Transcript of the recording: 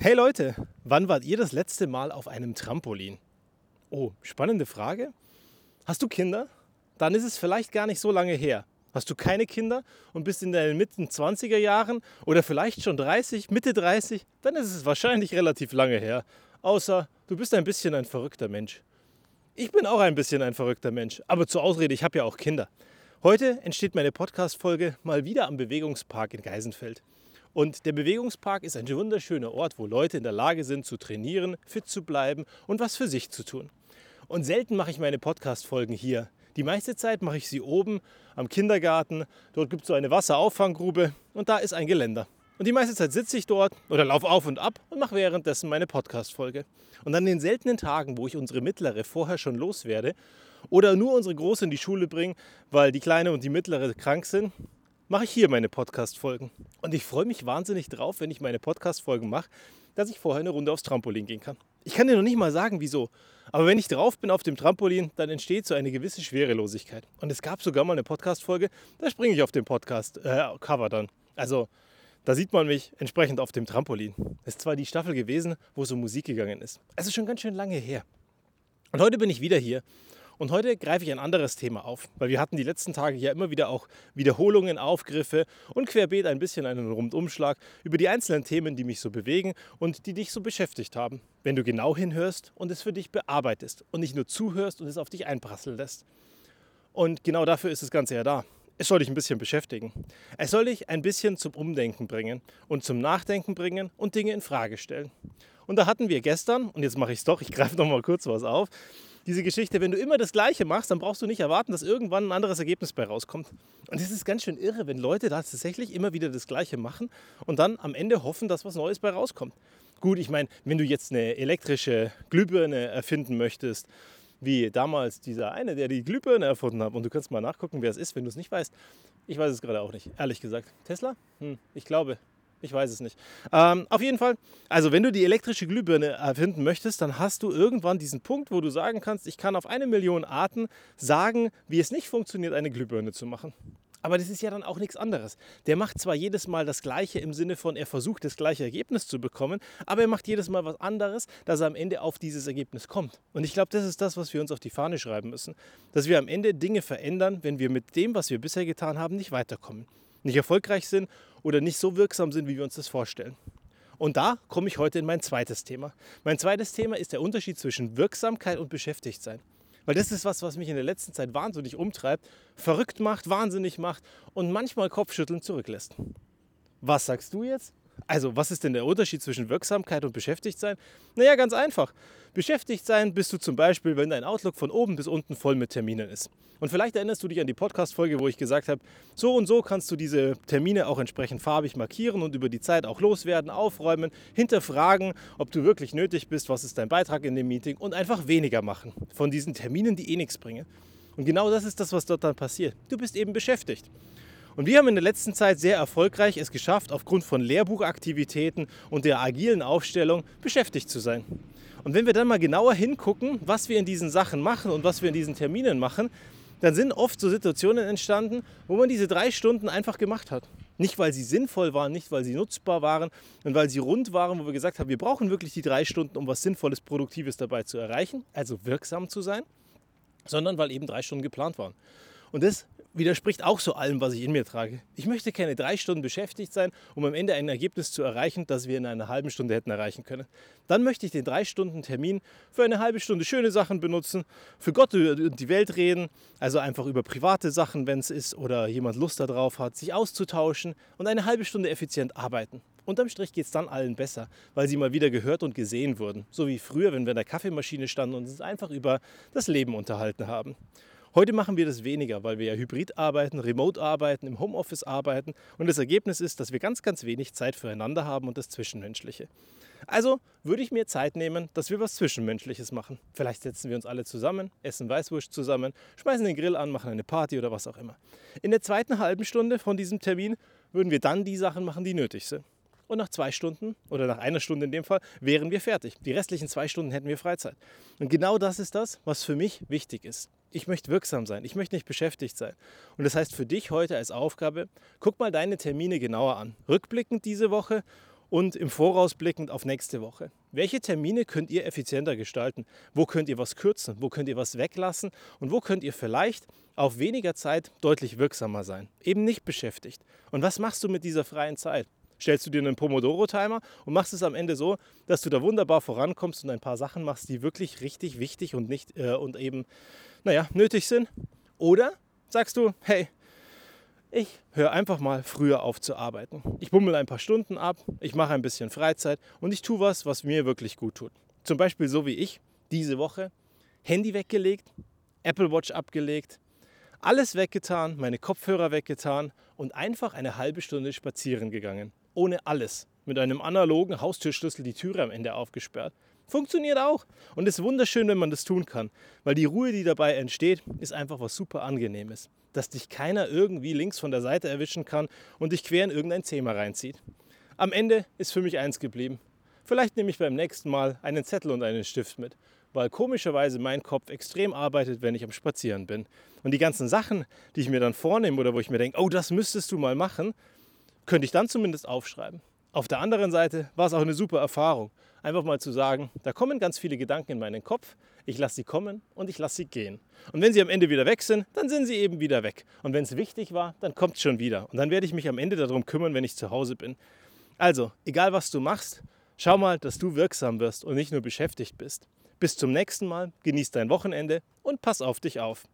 Hey Leute, wann wart ihr das letzte Mal auf einem Trampolin? Oh, spannende Frage. Hast du Kinder? Dann ist es vielleicht gar nicht so lange her. Hast du keine Kinder und bist in deinen Mitten 20er Jahren oder vielleicht schon 30, Mitte 30, dann ist es wahrscheinlich relativ lange her. Außer du bist ein bisschen ein verrückter Mensch. Ich bin auch ein bisschen ein verrückter Mensch, aber zur Ausrede, ich habe ja auch Kinder. Heute entsteht meine Podcast-Folge mal wieder am Bewegungspark in Geisenfeld. Und der Bewegungspark ist ein wunderschöner Ort, wo Leute in der Lage sind zu trainieren, fit zu bleiben und was für sich zu tun. Und selten mache ich meine Podcast-Folgen hier. Die meiste Zeit mache ich sie oben am Kindergarten. Dort gibt es so eine Wasserauffangrube und da ist ein Geländer. Und die meiste Zeit sitze ich dort oder laufe auf und ab und mache währenddessen meine Podcast-Folge. Und an den seltenen Tagen, wo ich unsere mittlere vorher schon loswerde oder nur unsere große in die Schule bringe, weil die kleine und die mittlere krank sind, mache ich hier meine Podcast-Folgen. Und ich freue mich wahnsinnig drauf, wenn ich meine Podcast-Folgen mache, dass ich vorher eine Runde aufs Trampolin gehen kann. Ich kann dir noch nicht mal sagen, wieso. Aber wenn ich drauf bin auf dem Trampolin, dann entsteht so eine gewisse Schwerelosigkeit. Und es gab sogar mal eine Podcast-Folge, da springe ich auf dem Podcast-Cover äh, dann. Also da sieht man mich entsprechend auf dem Trampolin. Es ist zwar die Staffel gewesen, wo um Musik gegangen ist. Es ist schon ganz schön lange her. Und heute bin ich wieder hier und heute greife ich ein anderes Thema auf, weil wir hatten die letzten Tage ja immer wieder auch Wiederholungen, Aufgriffe und querbeet ein bisschen einen Rundumschlag über die einzelnen Themen, die mich so bewegen und die dich so beschäftigt haben. Wenn du genau hinhörst und es für dich bearbeitest und nicht nur zuhörst und es auf dich einprasseln lässt. Und genau dafür ist das Ganze ja da. Es soll dich ein bisschen beschäftigen. Es soll dich ein bisschen zum Umdenken bringen und zum Nachdenken bringen und Dinge in Frage stellen. Und da hatten wir gestern, und jetzt mache ich es doch, ich greife noch mal kurz was auf, diese Geschichte, wenn du immer das Gleiche machst, dann brauchst du nicht erwarten, dass irgendwann ein anderes Ergebnis bei rauskommt. Und es ist ganz schön irre, wenn Leute da tatsächlich immer wieder das Gleiche machen und dann am Ende hoffen, dass was Neues bei rauskommt. Gut, ich meine, wenn du jetzt eine elektrische Glühbirne erfinden möchtest, wie damals dieser eine, der die Glühbirne erfunden hat, und du kannst mal nachgucken, wer es ist, wenn du es nicht weißt. Ich weiß es gerade auch nicht, ehrlich gesagt. Tesla? Hm, ich glaube, ich weiß es nicht. Ähm, auf jeden Fall, also wenn du die elektrische Glühbirne erfinden möchtest, dann hast du irgendwann diesen Punkt, wo du sagen kannst, ich kann auf eine Million Arten sagen, wie es nicht funktioniert, eine Glühbirne zu machen. Aber das ist ja dann auch nichts anderes. Der macht zwar jedes Mal das Gleiche im Sinne von, er versucht das gleiche Ergebnis zu bekommen, aber er macht jedes Mal was anderes, dass er am Ende auf dieses Ergebnis kommt. Und ich glaube, das ist das, was wir uns auf die Fahne schreiben müssen. Dass wir am Ende Dinge verändern, wenn wir mit dem, was wir bisher getan haben, nicht weiterkommen nicht erfolgreich sind oder nicht so wirksam sind, wie wir uns das vorstellen. Und da komme ich heute in mein zweites Thema. Mein zweites Thema ist der Unterschied zwischen Wirksamkeit und Beschäftigtsein. Weil das ist was, was mich in der letzten Zeit wahnsinnig umtreibt, verrückt macht, wahnsinnig macht und manchmal Kopfschütteln zurücklässt. Was sagst du jetzt? Also, was ist denn der Unterschied zwischen Wirksamkeit und Beschäftigtsein? Naja, ganz einfach. Beschäftigt sein bist du zum Beispiel, wenn dein Outlook von oben bis unten voll mit Terminen ist. Und vielleicht erinnerst du dich an die Podcast-Folge, wo ich gesagt habe, so und so kannst du diese Termine auch entsprechend farbig markieren und über die Zeit auch loswerden, aufräumen, hinterfragen, ob du wirklich nötig bist, was ist dein Beitrag in dem Meeting und einfach weniger machen von diesen Terminen, die eh nichts bringen. Und genau das ist das, was dort dann passiert. Du bist eben beschäftigt. Und wir haben in der letzten Zeit sehr erfolgreich es geschafft, aufgrund von Lehrbuchaktivitäten und der agilen Aufstellung beschäftigt zu sein. Und wenn wir dann mal genauer hingucken, was wir in diesen Sachen machen und was wir in diesen Terminen machen, dann sind oft so Situationen entstanden, wo man diese drei Stunden einfach gemacht hat. Nicht, weil sie sinnvoll waren, nicht, weil sie nutzbar waren und weil sie rund waren, wo wir gesagt haben, wir brauchen wirklich die drei Stunden, um was Sinnvolles, Produktives dabei zu erreichen, also wirksam zu sein, sondern weil eben drei Stunden geplant waren. Und das widerspricht auch so allem, was ich in mir trage. Ich möchte keine drei Stunden beschäftigt sein, um am Ende ein Ergebnis zu erreichen, das wir in einer halben Stunde hätten erreichen können. Dann möchte ich den drei Stunden Termin für eine halbe Stunde schöne Sachen benutzen, für Gott und die Welt reden, also einfach über private Sachen, wenn es ist oder jemand Lust darauf hat, sich auszutauschen und eine halbe Stunde effizient arbeiten. Unterm Strich geht es dann allen besser, weil sie mal wieder gehört und gesehen wurden. So wie früher, wenn wir in der Kaffeemaschine standen und uns einfach über das Leben unterhalten haben. Heute machen wir das weniger, weil wir ja hybrid arbeiten, remote arbeiten, im Homeoffice arbeiten und das Ergebnis ist, dass wir ganz, ganz wenig Zeit füreinander haben und das Zwischenmenschliche. Also würde ich mir Zeit nehmen, dass wir was Zwischenmenschliches machen. Vielleicht setzen wir uns alle zusammen, essen Weißwurst zusammen, schmeißen den Grill an, machen eine Party oder was auch immer. In der zweiten halben Stunde von diesem Termin würden wir dann die Sachen machen, die nötig sind. Und nach zwei Stunden oder nach einer Stunde in dem Fall wären wir fertig. Die restlichen zwei Stunden hätten wir Freizeit. Und genau das ist das, was für mich wichtig ist ich möchte wirksam sein, ich möchte nicht beschäftigt sein. Und das heißt für dich heute als Aufgabe, guck mal deine Termine genauer an. Rückblickend diese Woche und im Voraus blickend auf nächste Woche. Welche Termine könnt ihr effizienter gestalten? Wo könnt ihr was kürzen? Wo könnt ihr was weglassen? Und wo könnt ihr vielleicht auf weniger Zeit deutlich wirksamer sein? Eben nicht beschäftigt. Und was machst du mit dieser freien Zeit? Stellst du dir einen Pomodoro-Timer und machst es am Ende so, dass du da wunderbar vorankommst und ein paar Sachen machst, die wirklich richtig wichtig und nicht äh, und eben, naja, nötig sind? Oder sagst du, hey, ich höre einfach mal früher auf zu arbeiten. Ich bummel ein paar Stunden ab, ich mache ein bisschen Freizeit und ich tue was, was mir wirklich gut tut. Zum Beispiel so wie ich diese Woche Handy weggelegt, Apple Watch abgelegt, alles weggetan, meine Kopfhörer weggetan und einfach eine halbe Stunde spazieren gegangen. Ohne alles. Mit einem analogen Haustürschlüssel die Türe am Ende aufgesperrt. Funktioniert auch. Und ist wunderschön, wenn man das tun kann. Weil die Ruhe, die dabei entsteht, ist einfach was super angenehmes. Dass dich keiner irgendwie links von der Seite erwischen kann und dich quer in irgendein Thema reinzieht. Am Ende ist für mich eins geblieben. Vielleicht nehme ich beim nächsten Mal einen Zettel und einen Stift mit, weil komischerweise mein Kopf extrem arbeitet, wenn ich am Spazieren bin. Und die ganzen Sachen, die ich mir dann vornehme oder wo ich mir denke, oh, das müsstest du mal machen, könnte ich dann zumindest aufschreiben. Auf der anderen Seite war es auch eine super Erfahrung, einfach mal zu sagen, da kommen ganz viele Gedanken in meinen Kopf, ich lasse sie kommen und ich lasse sie gehen. Und wenn sie am Ende wieder weg sind, dann sind sie eben wieder weg. Und wenn es wichtig war, dann kommt es schon wieder. Und dann werde ich mich am Ende darum kümmern, wenn ich zu Hause bin. Also, egal was du machst, schau mal, dass du wirksam wirst und nicht nur beschäftigt bist. Bis zum nächsten Mal, genieß dein Wochenende und pass auf dich auf.